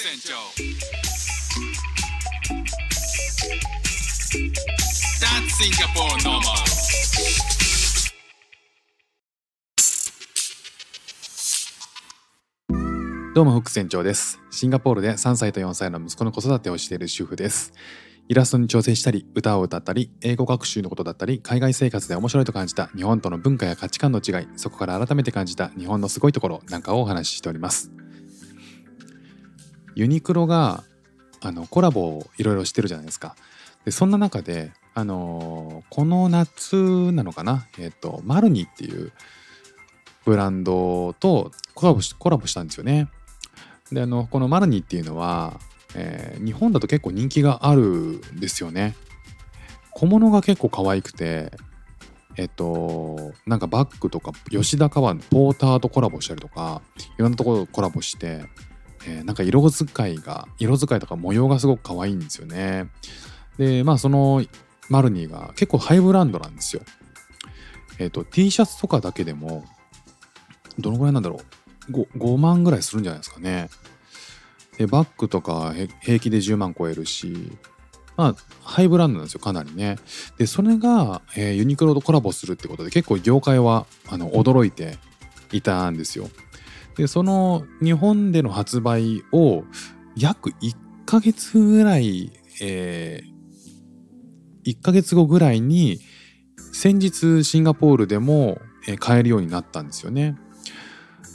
船長 That's Singapore normal どうも、フック船長です。シンガポールで3歳と4歳の息子の子育てをしている主婦です。イラストに挑戦したり、歌を歌ったり、英語学習のことだったり、海外生活で面白いと感じた日本との文化や価値観の違い、そこから改めて感じた日本のすごいところなんかをお話ししております。ユニクロがあのコラボをいろいろしてるじゃないですか。でそんな中で、あのーこの夏なのかな、えっ、と、マルニっていうブランドとコラボしコラボしたんですよね。であのこのマルニっていうのは、えー日本だと結構人気があるんですよね。小物が結構可愛くてえっとなんかバッグとか吉田川のポーターとコラボしたりとかいろんなところコラボして、えーなんか色使いが色使いとか模様がすごく可愛いんですよね。でまあそのマルニーが結構ハイブランドなんですよ。えっと T シャツとかだけでもどのぐらいなんだろう 5, 5万ぐらいするんじゃないですかね。でバッグとか平気で10万超えるしまあハイブランドなんですよかなりね。でそれが、えーユニクロとコラボするってことで結構業界はあの驚いていたんですよ。でその日本での発売を約1ヶ月ぐらい、え1ヶ月後ぐらいに先日シンガポールでも、買えるようになったんですよね。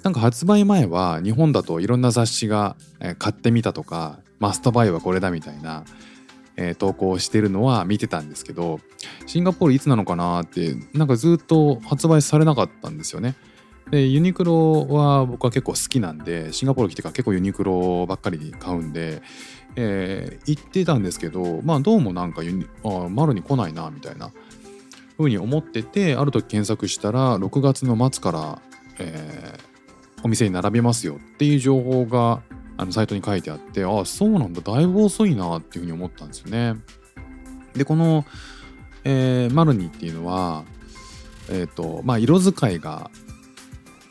なんか発売前は日本だといろんな雑誌が、買ってみたとかマストバイはこれだみたいな、え投稿してるのは見てたんですけどシンガポールいつなのかなってなんかずっと発売されなかったんですよね。でユニクロは僕は結構好きなんでシンガポール来てから結構ユニクロばっかり買うんで、えー行ってたんですけどまあどうもなんかユニあマルに来ないなみたいなふうに思っててある時検索したら6月の末から、えーお店に並びますよっていう情報があのサイトに書いてあってああそうなんだだいぶ遅いなっていうふうに思ったんですよね。でこの、えーマルニっていうのはえっ、とまあ色使いが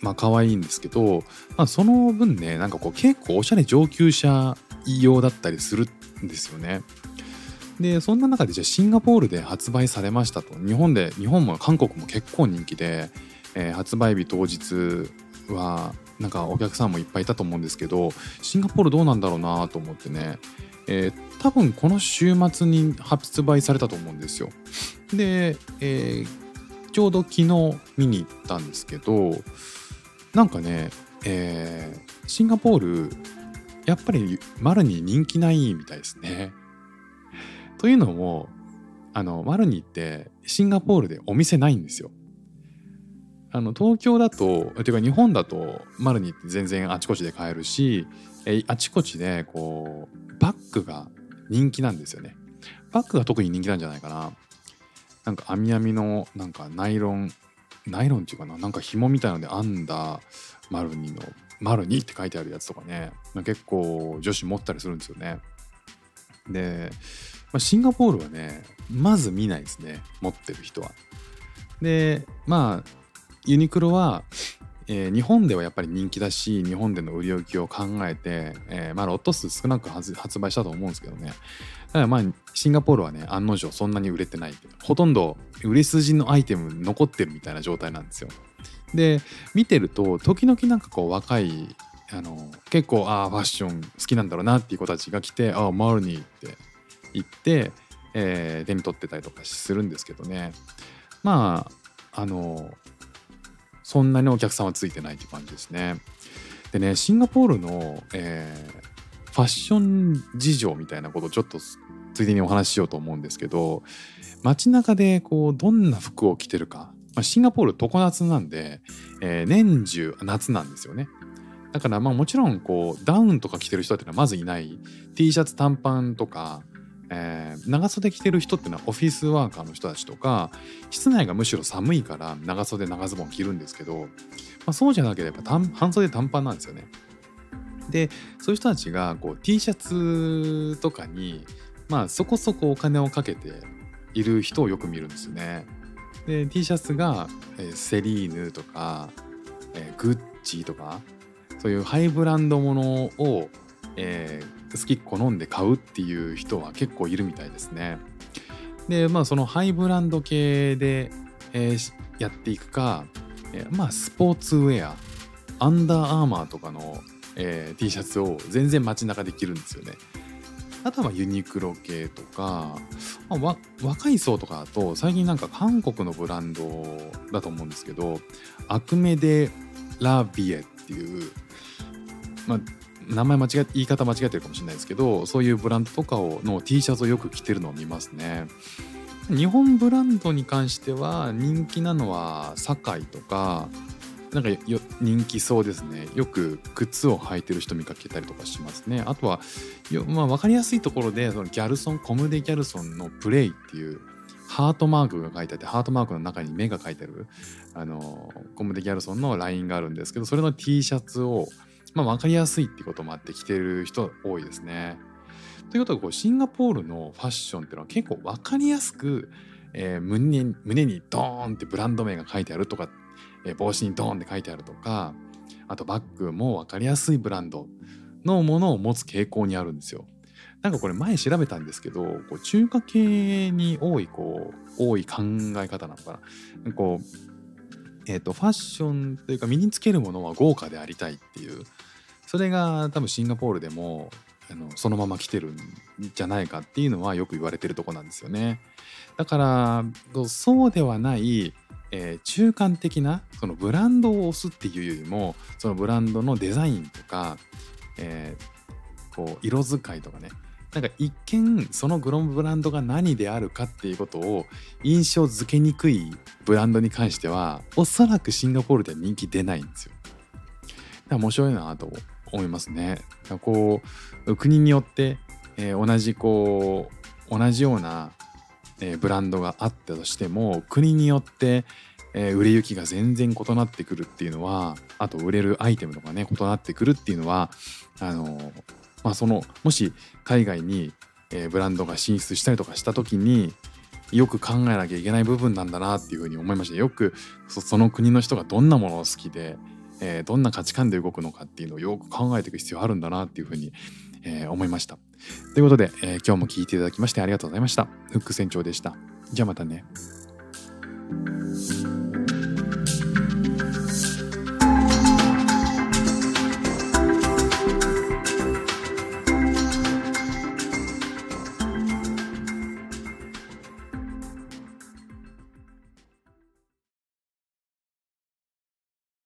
まあ可愛いんですけど、まあ、その分ねなんかこう結構おしゃれ上級者用だったりするんですよね。でそんな中でじゃあシンガポールで発売されましたと日本で日本も韓国も結構人気で、えー発売日当日はなんかお客さんもいっぱいいたと思うんですけどシンガポールどうなんだろうなと思ってね、えー多分この週末に発売されたと思うんですよ。で、えーちょうど昨日見に行ったんですけどなんかね、えーシンガポールやっぱりマルに人気ないみたいですね。というのもあのマルニってシンガポールでお店ないんですよ。あの東京だとていうか日本だとマルニって全然あちこちで買えるしえあちこちでこうバッグが人気なんですよね。バッグが特に人気なんじゃないかな。なんか網網のなんかナイロンナイロンっていうかななんか紐みたいので編んだマルニのマルニって書いてあるやつとかね結構女子持ったりするんですよね。で、まあ、シンガポールはねまず見ないですね持ってる人は。でまあユニクロは、えー日本ではやっぱり人気だし日本での売り置きを考えて、えーまあロット数少なく発売したと思うんですけどね。ただまあシンガポールはね案の定そんなに売れてない。ほとんど売れ筋のアイテム残ってるみたいな状態なんですよ。で見てると時々なんかこう若いあの結構ああファッション好きなんだろうなっていう子たちが来てああマルニーって言って、えー手に取ってたりとかするんですけどね。まああのそんなにお客さんはついてないっていう感じですね。でねシンガポールの、えーファッション事情みたいなことをちょっとついでにお話ししようと思うんですけど街中でこうどんな服を着てるか、まあ、シンガポール常夏なんで、えー年中夏なんですよね。だからまあもちろんこうダウンとか着てる人っていうのはまずいない T シャツ短パンとか、えー長袖着てる人ってのはオフィスワーカーの人たちとか室内がむしろ寒いから長袖長ズボン着るんですけど、まあ、そうじゃなければ半袖短パンなんですよね。でそういう人たちがこう T シャツとかにまあそこそこお金をかけている人をよく見るんですよね。で T シャツが、えーセリーヌとか、えーグッチとかそういうハイブランドものをえー好き好んで買うっていう人は結構いるみたいですね。でまあそのハイブランド系で、えーやっていくか、えーまあスポーツウェアアンダーアーマーとかの、えー T シャツを全然街中で着るんですよね。あとはユニクロ系とか、まあ若い層とかだと最近なんか韓国のブランドだと思うんですけどアクメデ・ラビエっていう、まあ、名前間違え言い方間違えてるかもしれないですけどそういうブランドとかをの T シャツをよく着てるのを見ますね。日本ブランドに関しては人気なのは堺とかなんかよ人気そうですねよく靴を履いてる人見かけたりとかしますねあとはよ、まあ、分かりやすいところでそのギャルソンコムデ・ギャルソンのプレイっていうハートマークが書いてあってハートマークの中に目が書いてあるあのコムデ・ギャルソンのラインがあるんですけどそれの T シャツを、まあ、分かりやすいってこともあって着てる人多いですね。ということでこうシンガポールのファッションっていうのは結構分かりやすく、えー胸に胸にドーンってブランド名が書いてあるとか、えー帽子にドーンって書いてあるとかあとバッグも分かりやすいブランドのものを持つ傾向にあるんですよ。なんかこれ前調べたんですけどこう中華系に多いこう多い考え方なのかな。こうえー、とファッションというか身につけるものは豪華でありたいっていうそれが多分シンガポールでもあのそのまま来てるんじゃないかっていうのはよく言われてるとこなんですよね。だからそうではない、えー中間的なそのブランドを押すっていうよりもそのブランドのデザインとか、えーこう色使いとかねなんか一見そのグロンブランドが何であるかっていうことを印象づけにくいブランドに関してはおそらくシンガポールでは人気出ないんですよ。だから面白いなと思いますね。こう国によって、えー同じこう同じような、えーブランドがあったとしても国によって、えー売れ行きが全然異なってくるっていうのはあと売れるアイテムとかね異なってくるっていうのはあのまあそのもし海外に、えーブランドが進出したりとかした時によく考えなきゃいけない部分なんだなっていうふうに思いましたよくその国の人がどんなものを好きで、えーどんな価値観で動くのかっていうのをよく考えていく必要あるんだなっていうふうに、えー思いました。ということで、えー今日も聞いていただきましてありがとうございました。フック船長でした。じゃあまたね。